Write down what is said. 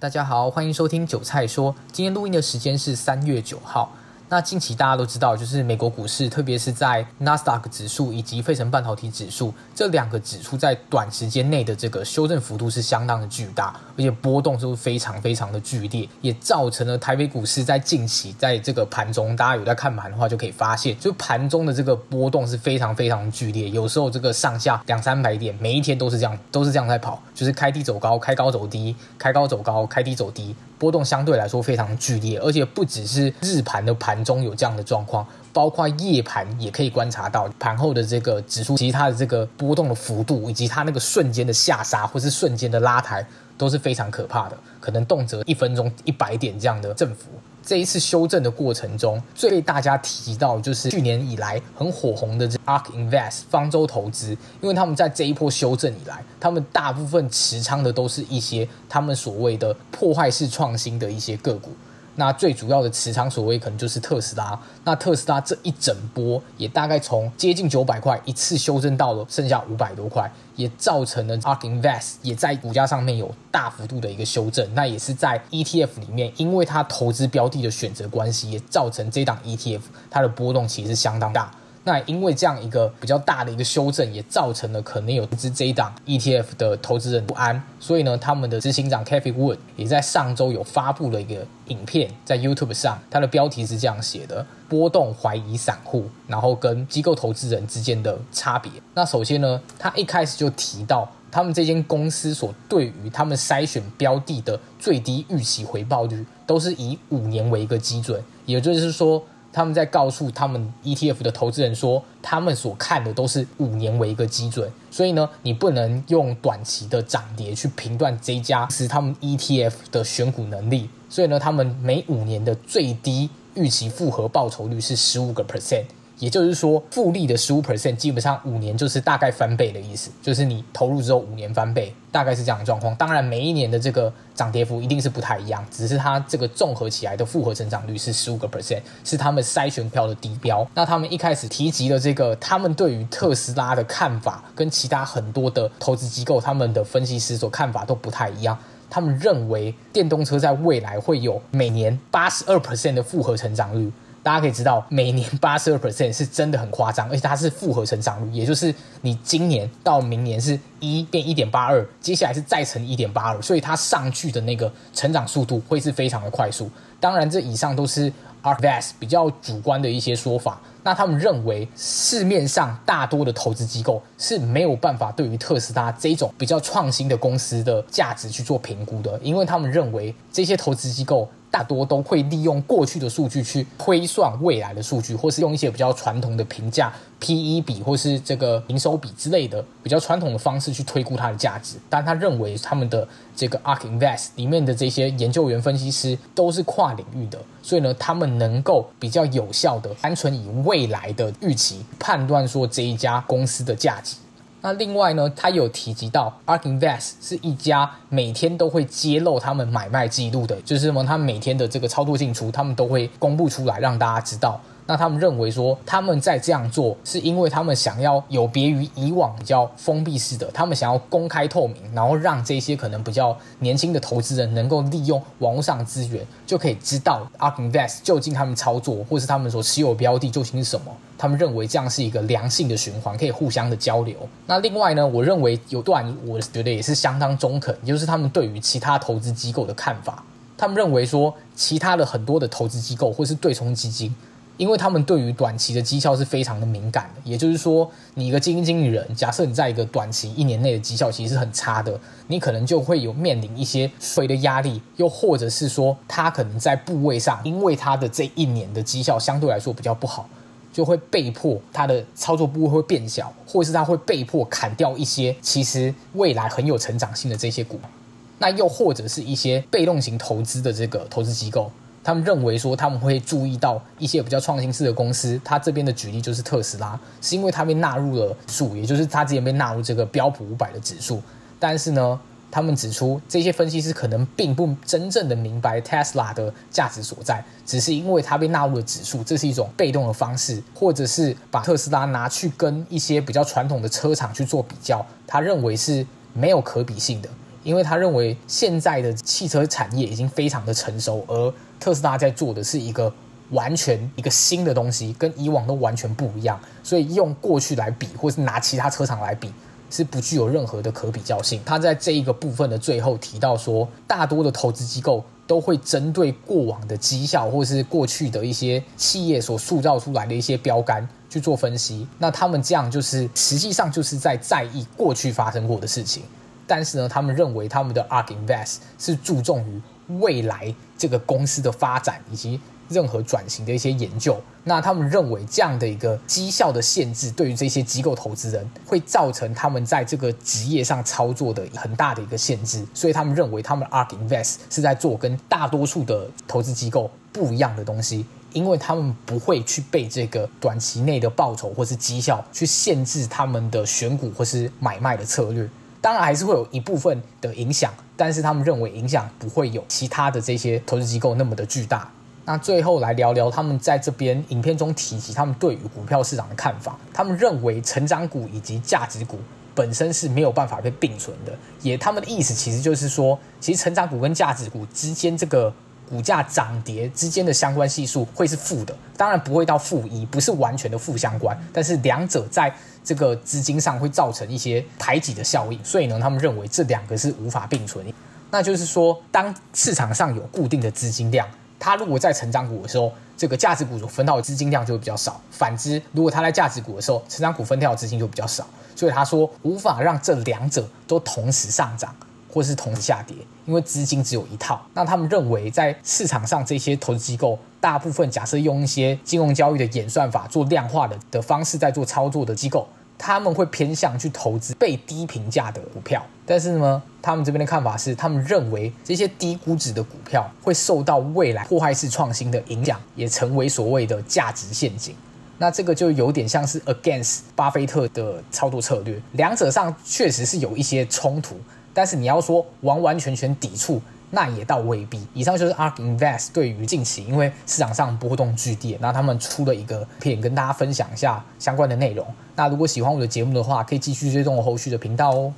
大家好，欢迎收听韭菜说。今天录音的时间是三月九号。那近期大家都知道，就是美国股市，特别是在纳斯达克指数以及费城半导体指数这两个指数，在短时间内的这个修正幅度是相当的巨大，而且波动都非常非常的剧烈，也造成了台北股市在近期在这个盘中，大家有在看盘的话，就可以发现，就盘中的这个波动是非常非常剧烈，有时候这个上下两三百点，每一天都是这样，都是这样在跑，就是开低走高，开高走低，开高走高，开低走低。波动相对来说非常剧烈，而且不只是日盘的盘中有这样的状况，包括夜盘也可以观察到盘后的这个指数，其实它的这个波动的幅度，以及它那个瞬间的下杀或是瞬间的拉抬都是非常可怕的，可能动辄一分钟一百点这样的振幅。这一次修正的过程中，最被大家提到就是去年以来很火红的这 ARK Invest 方舟投资，因为他们在这一波修正以来，他们大部分持仓的都是一些他们所谓的破坏式创新的一些个股。那最主要的持仓所谓可能就是特斯拉，那特斯拉这一整波也大概从接近九百块一次修正到了剩下五百多块，也造成了 ARK Invest 也在股价上面有大幅度的一个修正。那也是在 ETF 里面，因为它投资标的的选择关系，也造成这档 ETF 它的波动其实相当大。那因为这样一个比较大的一个修正，也造成了可能有资这一档 ETF 的投资人不安，所以呢，他们的执行长 Cathie Wood 也在上周有发布了一个影片，在 YouTube 上，它的标题是这样写的：波动怀疑散户，然后跟机构投资人之间的差别。那首先呢，他一开始就提到，他们这间公司所对于他们筛选标的的最低预期回报率，都是以五年为一个基准，也就是说。他们在告诉他们 ETF 的投资人说，他们所看的都是五年为一个基准，所以呢，你不能用短期的涨跌去评断这家是他们 ETF 的选股能力。所以呢，他们每五年的最低预期复合报酬率是十五个 percent。也就是说，复利的十五 percent 基本上五年就是大概翻倍的意思，就是你投入之后五年翻倍，大概是这样的状况。当然，每一年的这个涨跌幅一定是不太一样，只是它这个综合起来的复合成长率是十五个 percent，是他们筛选票的底标。那他们一开始提及的这个，他们对于特斯拉的看法，跟其他很多的投资机构他们的分析师所看法都不太一样。他们认为电动车在未来会有每年八十二 percent 的复合成长率。大家可以知道，每年八十二 percent 是真的很夸张，而且它是复合成长率，也就是你今年到明年是一变一点八二，接下来是再乘一点八二，所以它上去的那个成长速度会是非常的快速。当然，这以上都是 RVS 比较主观的一些说法。那他们认为，市面上大多的投资机构是没有办法对于特斯拉这种比较创新的公司的价值去做评估的，因为他们认为这些投资机构。大多都会利用过去的数据去推算未来的数据，或是用一些比较传统的评价 PE 比或是这个营收比之类的比较传统的方式去推估它的价值。但他认为他们的这个 ARK Invest 里面的这些研究员分析师都是跨领域的，所以呢，他们能够比较有效的单纯以未来的预期判断说这一家公司的价值。那另外呢，他有提及到，ARK Invest 是一家每天都会揭露他们买卖记录的，就是什么，他每天的这个操作进出，他们都会公布出来让大家知道。那他们认为说，他们在这样做，是因为他们想要有别于以往比较封闭式的，他们想要公开透明，然后让这些可能比较年轻的投资人能够利用网络上资源，就可以知道 ARK Invest 究竟他们操作，或是他们所持有标的究竟是什么。他们认为这样是一个良性的循环，可以互相的交流。那另外呢，我认为有段，我觉得也是相当中肯，就是他们对于其他投资机构的看法。他们认为说，其他的很多的投资机构或是对冲基金。因为他们对于短期的绩效是非常的敏感的，也就是说，你一个基金经理人，假设你在一个短期一年内的绩效其实是很差的，你可能就会有面临一些税的压力，又或者是说，他可能在部位上，因为他的这一年的绩效相对来说比较不好，就会被迫他的操作部位会变小，或者是他会被迫砍掉一些其实未来很有成长性的这些股，那又或者是一些被动型投资的这个投资机构。他们认为说，他们会注意到一些比较创新式的公司。他这边的举例就是特斯拉，是因为它被纳入了数，也就是它之前被纳入这个标普五百的指数。但是呢，他们指出这些分析师可能并不真正的明白 Tesla 的价值所在，只是因为它被纳入了指数，这是一种被动的方式，或者是把特斯拉拿去跟一些比较传统的车厂去做比较，他认为是没有可比性的。因为他认为现在的汽车产业已经非常的成熟，而特斯拉在做的是一个完全一个新的东西，跟以往都完全不一样，所以用过去来比，或是拿其他车厂来比，是不具有任何的可比较性。他在这一个部分的最后提到说，大多的投资机构都会针对过往的绩效，或是过去的一些企业所塑造出来的一些标杆去做分析。那他们这样就是实际上就是在在意过去发生过的事情，但是呢，他们认为他们的 ARK Invest 是注重于未来这个公司的发展以及。任何转型的一些研究，那他们认为这样的一个绩效的限制，对于这些机构投资人会造成他们在这个职业上操作的很大的一个限制，所以他们认为他们 ARK Invest 是在做跟大多数的投资机构不一样的东西，因为他们不会去被这个短期内的报酬或是绩效去限制他们的选股或是买卖的策略，当然还是会有一部分的影响，但是他们认为影响不会有其他的这些投资机构那么的巨大。那最后来聊聊他们在这边影片中提及他们对于股票市场的看法。他们认为成长股以及价值股本身是没有办法被并存的，也他们的意思其实就是说，其实成长股跟价值股之间这个股价涨跌之间的相关系数会是负的，当然不会到负一，不是完全的负相关，但是两者在这个资金上会造成一些排挤的效应，所以呢，他们认为这两个是无法并存。那就是说，当市场上有固定的资金量。它如果在成长股的时候，这个价值股所分到的资金量就会比较少；反之，如果它在价值股的时候，成长股分掉的资金就比较少。所以他说无法让这两者都同时上涨，或是同时下跌，因为资金只有一套。那他们认为，在市场上这些投资机构，大部分假设用一些金融交易的演算法做量化的的方式在做操作的机构。他们会偏向去投资被低评价的股票，但是呢，他们这边的看法是，他们认为这些低估值的股票会受到未来破坏式创新的影响，也成为所谓的价值陷阱。那这个就有点像是 against 巴菲特的操作策略，两者上确实是有一些冲突，但是你要说完完全全抵触。那也倒未必。以上就是 ARK Invest 对于近期因为市场上波动剧烈，那他们出了一个片跟大家分享一下相关的内容。那如果喜欢我的节目的话，可以继续追踪我后续的频道哦。